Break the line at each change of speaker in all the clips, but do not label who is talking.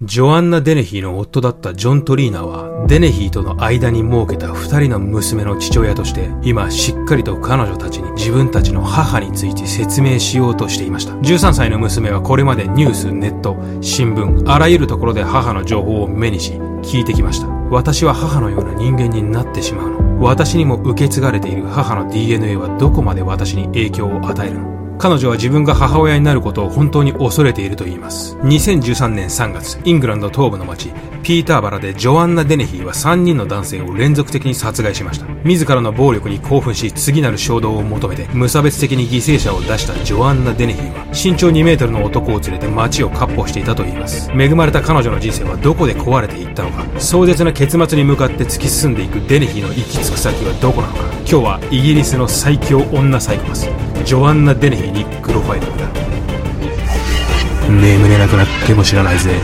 ジョアンナ・デネヒーの夫だったジョン・トリーナは、デネヒーとの間に設けた二人の娘の父親として、今しっかりと彼女たちに自分たちの母について説明しようとしていました。13歳の娘はこれまでニュース、ネット、新聞、あらゆるところで母の情報を目にし、聞いてきました。私は母のような人間になってしまうの。私にも受け継がれている母の DNA はどこまで私に影響を与えるの？彼女は自分が母親になることを本当に恐れていると言います。2013年3月、イングランド東部の町、ピーターバラでジョアンナ・デネヒーは3人の男性を連続的に殺害しました。自らの暴力に興奮し、次なる衝動を求めて、無差別的に犠牲者を出したジョアンナ・デネヒーは、身長2メートルの男を連れて街を割歩していたと言います。恵まれた彼女の人生はどこで壊れていったのか、壮絶な結末に向かって突き進んでいくデネヒーの行き着く先はどこなのか、今日はイギリスの最強女サイコパス、ジョアンナ・デネヒーにプロファイリングだ。眠れなくなっても知らないぜ。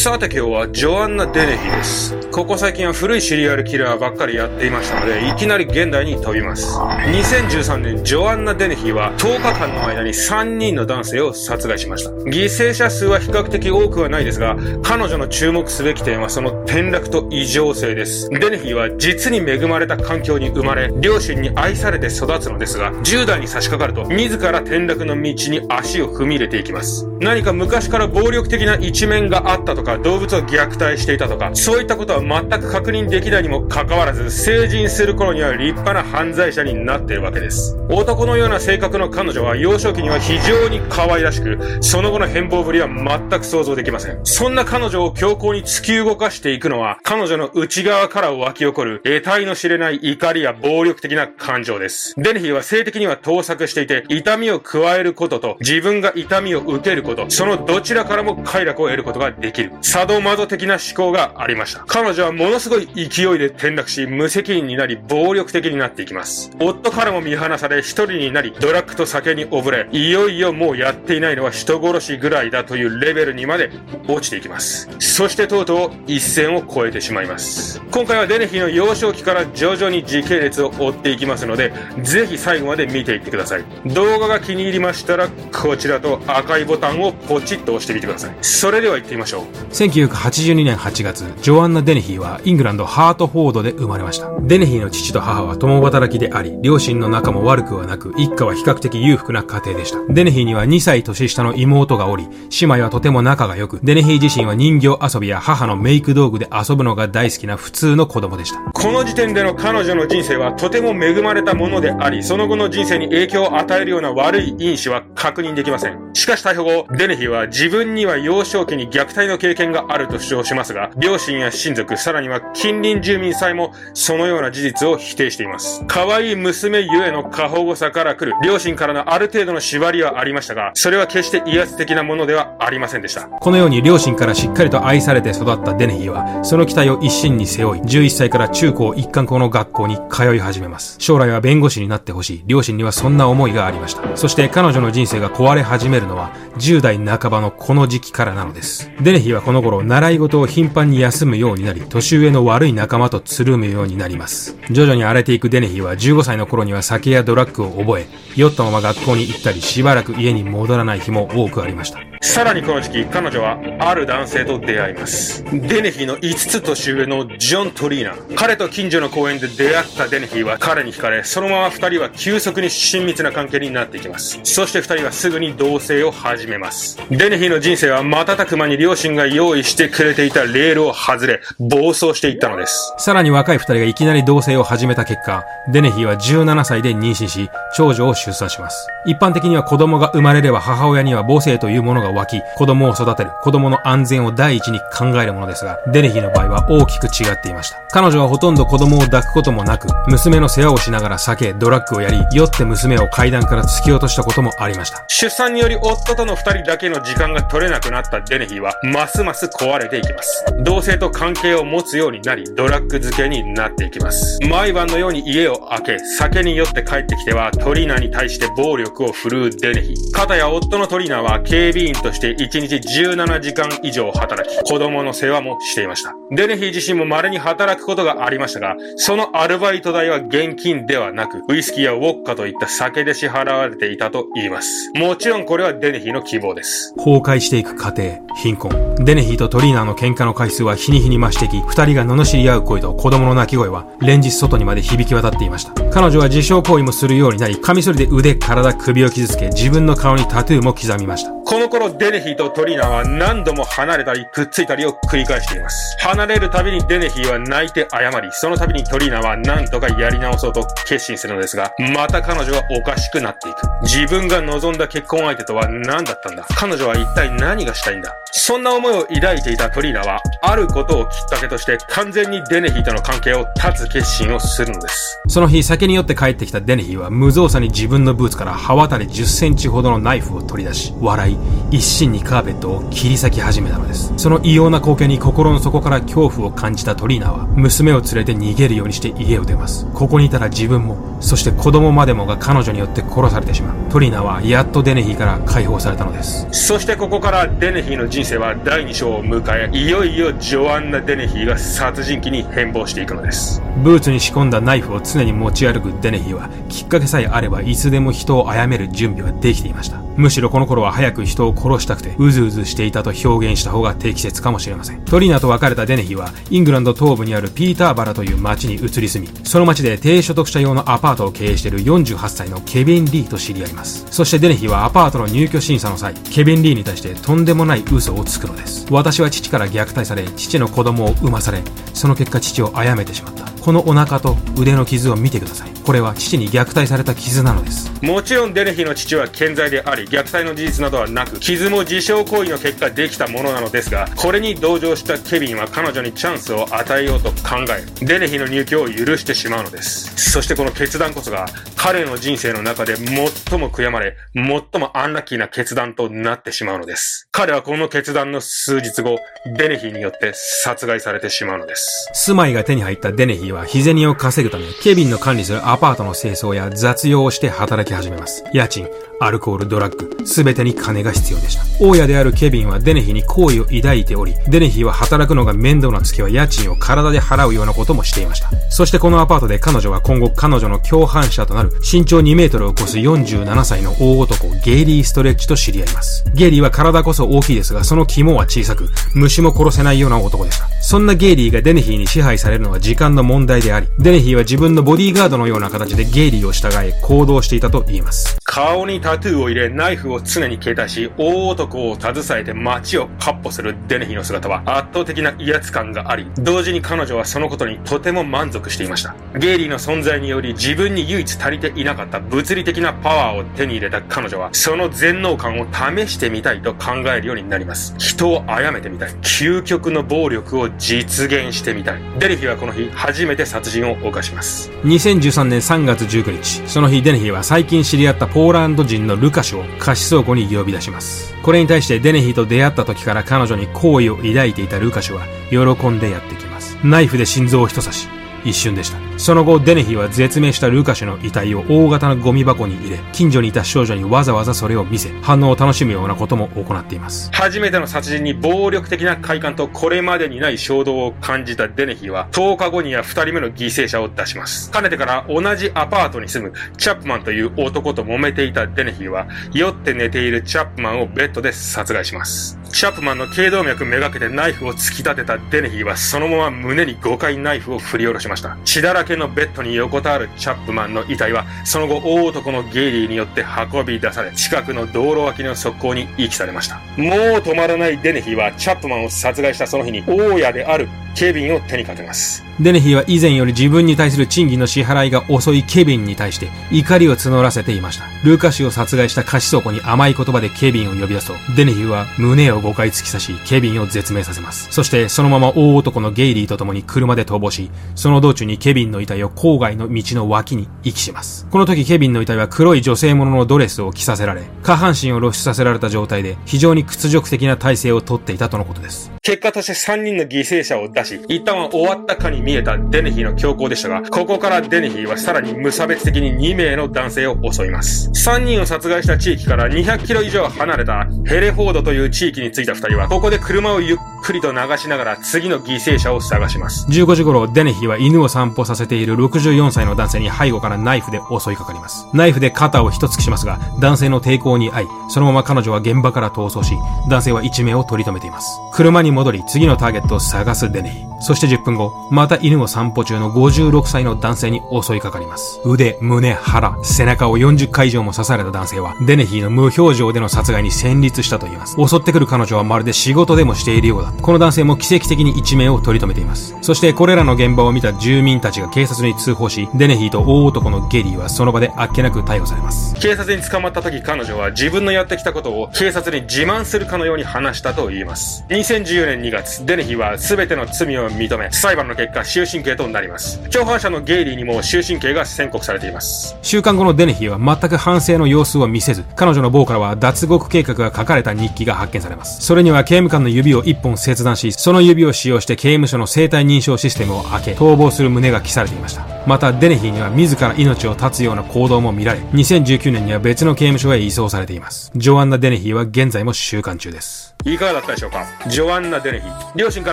さて今日はジョアンナ・デネヒです。ここ最近は古いシリアルキラーばっかりやっていましたので、いきなり現代に飛びます。2013年、ジョアンナ・デネヒは10日間の間に3人の男性を殺害しました。犠牲者数は比較的多くはないですが、彼女の注目すべき点はその転落と異常性です。デネヒは実に恵まれた環境に生まれ、両親に愛されて育つのですが、10代に差し掛かると、自ら転落の道に足を踏み入れていきます。何か昔から暴力的な一面があったとか、動物を虐待していたとか、そういったことは全く確認できないにもかかわらず、成人する頃には立派な犯罪者になっているわけです。男のような性格の彼女は幼少期には非常に可愛らしく、その後の変貌ぶりは全く想像できません。そんな彼女を強行に突き動かしていくのは、彼女の内側から湧き起こる、得体の知れない怒りや暴力的な感情です。デネヒーは性的には盗作していて、痛みを加えることと、自分が痛みを受けること、そのどちらからも快楽を得ることができる。サドマゾ的な思考がありました。彼女はものすごい勢いで転落し、無責任になり、暴力的になっていきます。夫からも見放され、一人になり、ドラッグと酒に溺れ、いよいよもうやっていないのは人殺しぐらいだというレベルにまで落ちていきます。そしてとうとう一線を越えてしまいます。今回はデネヒの幼少期から徐々に時系列を追っていきますので、ぜひ最後まで見ていってください。動画が気に入りましたら、こちらと赤いボタンをポチッと押してみてください。それでは行ってみましょう。
1982年8月、ジョアンナ・デネヒーはイングランドハートフォードで生まれました。デネヒーの父と母は共働きであり、両親の仲も悪くはなく、一家は比較的裕福な家庭でした。デネヒーには2歳年下の妹がおり、姉妹はとても仲が良く、デネヒー自身は人形遊びや母のメイク道具で遊ぶのが大好きな普通の子供でした。
この時点での彼女の人生はとても恵まれたものであり、その後の人生に影響を与えるような悪い因子は確認できません。しかし逮捕後、デネヒーは自分には幼少期に虐待の経験があると主張しますが、両親や親族、さらには近隣住民さえもそのような事実を否定しています。可愛い娘ゆえの過保護さから来る両親からのある程度の縛りはありましたが、それは決して威圧的なものではありませんでした。
このように両親からしっかりと愛されて育ったデネヒーは、その期待を一身に背負い、11歳から中高一貫校の学校に通い始めます。将来は弁護士になってほしい。両親にはそんな思いがありました。そして彼女の人生が壊れ始めるのは、10代半ばのこの時期からなのです。デネヒーはこの頃、習い事を頻繁に休むようになり、年上の悪い仲間とつるむようになります。徐々に荒れていくデネヒーは15歳の頃には酒やドラッグを覚え、酔ったまま学校に行ったりしばらく家に戻らない日も多くありました。
さらにこの時期、彼女はある男性と出会います。デネヒーの5つ年上のジョン・トリーナ。彼と近所の公園で出会ったデネヒーは彼に惹かれ、そのまま2人は急速に親密な関係になっていきます。そして2人はすぐに同棲を始めます。デネヒーの人生は瞬く間に両親が用意してくれていたレールを外れ、暴走していったのです。
さらに若い2人がいきなり同棲を始めた結果、デネヒーは17歳で妊娠し、長女を出産します。一般的には子供が生まれれば母親には母性というものが湧き、子供を育てる、子供の安全を第一に考えるものですが、デネヒの場合は大きく違っていました。彼女はほとんど子供を抱くこともなく、娘の世話をしながら酒、ドラッグをやり、酔って娘を階段から突き落としたこともありました。
出産により夫との二人だけの時間が取れなくなったデネヒは、ますます壊れていきます。同性と関係を持つようになり、ドラッグ漬けになっていきます。毎晩のように家を開け、酒に酔って帰ってきては、トリーナに対して暴力を振るうデネヒ。片や夫のトリーナは警備員員として1日17時間以上働き、子供の世話もしていました。デネヒー自身も稀に働くことがありましたが、そのアルバイト代は現金ではなく、ウイスキーやウォッカといった酒で支払われていたと言います。もちろんこれはデネヒーの希望です。
崩壊していく過程、貧困。デネヒーとトリーナーの喧嘩の回数は日に日に増していき、二人が罵り合う声と子供の泣き声は連日外にまで響き渡っていました。彼女は自傷行為もするようになり、カミソリで腕、体、首を傷つけ、自分の顔にタトゥーも刻みました。
この頃、デネヒーとトリーナは何度も離れたり、くっついたりを繰り返しています。離れるたびにデネヒーは泣いて謝り、その度にトリーナは何とかやり直そうと決心するのですが、また彼女はおかしくなっていく。自分が望んだ結婚相手とは何だったんだ？彼女は一体何がしたいんだ？そんな思いを抱いていたトリーナは、あることをきっかけとして完全にデネヒーとの関係を断つ決心をするのです。
その日、酒によって帰ってきたデネヒーは無造作に自分のブーツから刃渡り10センチほどのナイフを取り出し、笑い、一心にカーペットを切り裂き始めたのです。その異様な光景に心の底から恐怖を感じたトリーナは、娘を連れて逃げるようにして家を出ます。ここにいたら自分も、そして子供までもが彼女によって殺されてしまう。トリーナはやっとデネヒーから解放されたのです。
そしてここからデネヒーの人生は第2章を迎え、いよいよジョアンナ・デネヒーが殺人鬼に変貌していくのです。
ブーツに仕込んだナイフを常に持ち歩くデネヒーは、きっかけさえあればいつでも人を殺める準備はできていました。むしろこの頃は早く人を殺したくて、うずうずしていたと表現した方が適切かもしれません。トリナと別れたデネヒは、イングランド東部にあるピーターバラという町に移り住み、その町で低所得者用のアパートを経営している48歳のケビン・リーと知り合います。そしてデネヒはアパートの入居審査の際、ケビン・リーに対してとんでもない嘘をつくのです。私は父から虐待され、父の子供を産まされ、その結果父を殺めてしまった。このお腹と腕の傷を見てください。これは父に虐待された傷なのです。
もちろんデネヒの父は健在であり、虐待の事実などはなく、傷も自傷行為の結果できたものなのですが、これに同情したケビンは彼女にチャンスを与えようと考え、デネヒの入居を許してしまうのです。そしてこの決断こそが、彼の人生の中で最も悔やまれ、最もアンラッキーな決断となってしまうのです。彼はこの決断の数日後、デネヒによって殺害されてしまうのです。
住まいが手に入ったデネヒは日銭を稼ぐため、ケビンの管理するアパートの清掃や雑用をして働き始めます。家賃、アルコール、ドラッグ、すべてに金が必要でした。大家であるケビンはデネヒに好意を抱いており、デネヒは働くのが面倒な月は家賃を体で払うようなこともしていました。そしてこのアパートで彼女は今後彼女の共犯者となる身長2メートルを超す47歳の大男、ゲイリー・ストレッチと知り合います。ゲイリーは体こそ大きいですが、その肝は小さく、虫も殺せないような男でした。そんなゲイリーがデネヒーに支配されるのは時間の問題であり、デネヒーは自分のボディーガードのような形でゲイリーを従い行動していたと言います。
顔にタトゥーを入れ、ナイフを常に携帯し、大男を携えて街をカッ歩するデネヒの姿は圧倒的な威圧感があり、同時に彼女はそのことにとても満足していました。ゲイリーの存在により自分に唯一足りていなかった物理的なパワーを手に入れた彼女は、その全能感を試してみたいと考えるようになります。人を殺めてみたい。究極の暴力を実現してみたい。デネヒはこの日、初めて殺人を犯します。
2013年3月19日、その日デネヒは最近知り合ったポーランド人のルカシを貸し倉庫に呼び出します。これに対してデネヒーと出会った時から彼女に好意を抱いていたルカシュは喜んでやってきます。ナイフで心臓を一刺し、一瞬でした。その後、デネヒは絶命したルカシュの遺体を大型のゴミ箱に入れ、近所にいた少女にわざわざそれを見せ、反応を楽しむようなことも行っています。
初めての殺人に暴力的な快感とこれまでにない衝動を感じたデネヒは、10日後には2人目の犠牲者を出します。かねてから同じアパートに住むチャップマンという男と揉めていたデネヒは、酔って寝ているチャップマンをベッドで殺害します。チャップマンの頸動脈めがけてナイフを突き立てたデネヒーはそのまま胸に5回ナイフを振り下ろしました。血だらけのベッドに横たわるチャップマンの遺体はその後大男のゲイリーによって運び出され近くの道路脇の側溝に遺棄されました。もう止まらないデネヒーはチャップマンを殺害したその日に大家であるケビンを手にかけます。
デネヒーは以前より自分に対する賃金の支払いが遅いケビンに対して怒りを募らせていました。ルーカ氏を殺害した貸倉庫に甘い言葉でケビンを呼び出すと、デネヒーは胸を5回突き刺し、ケビンを絶命させます。そしてそのまま大男のゲイリーと共に車で逃亡し、その道中にケビンの遺体を郊外の道の脇に遺棄します。この時ケビンの遺体は黒い女性もののドレスを着させられ、下半身を露出させられた状態で非常に屈辱的な体勢をとっていたとのことです。
結果として3人の犠牲者をったし、一旦は終わったかに見えたデネヒーの強行でしたが、ここからデネヒーはさらに無差別的に2名の男性を襲います。3人を殺害した地域から200キロ以上離れたヘレフォードという地域に着いた2人は、ここで車をゆっくりと流しながら次の犠牲者を探します。
15時頃、デネヒは犬を散歩させている64歳の男性に背後からナイフで襲いかかります。ナイフで肩を一突きしますが、男性の抵抗に遭い、そのまま彼女は現場から逃走し、男性は一命を取り留めています。車に戻り、次のターゲットを探すデネヒ。そして10分後、また犬を散歩中の56歳の男性に襲いかかります。腕、胸、腹、背中を40回以上も刺された男性は、デネヒの無表情での殺害に戦慄したと言います。襲ってくる彼女はまるで仕事でもしているようだ。この男性も奇跡的に一命を取り留めています。そしてこれらの現場を見た住民たちが警察に通報し、デネヒーと大男のゲリーはその場であっけなく逮捕されます。
警察に捕まった時彼女は自分のやってきたことを警察に自慢するかのように話したと言います。2014年2月、デネヒーは全ての罪を認め、裁判の結果終身刑となります。共犯者のゲイリーにも終身刑が宣告されています。
週間後のデネヒーは全く反省の様子を見せず、彼女の棒からは脱獄計画が書かれた日記が発見されます。それには刑務官の指を一本切断し、その指を使用して刑務所の生体認証システムを開け、逃亡する旨が記されていました。また、デネヒーには自ら命を絶つような行動も見られ、2019年には別の刑務所へ移送されています。ジョアンナ・デネヒーは現在も収監中です。
いかがだったでしょうか？ジョアンナ・デネヒ。両親か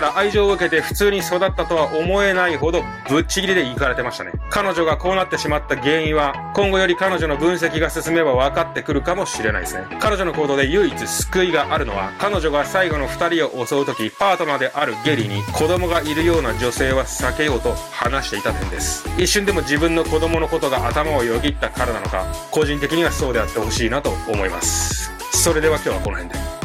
ら愛情を受けて普通に育ったとは思えないほどぶっちぎりで行かれてましたね。彼女がこうなってしまった原因は、今後より彼女の分析が進めば分かってくるかもしれないですね。彼女の行動で唯一救いがあるのは、彼女が最後の二人を襲う時、パートナーであるゲリに子供がいるような女性は避けようと話していた点です。一瞬でも自分の子供のことが頭をよぎったからなのか、個人的にはそうであってほしいなと思います。それでは今日はこの辺で。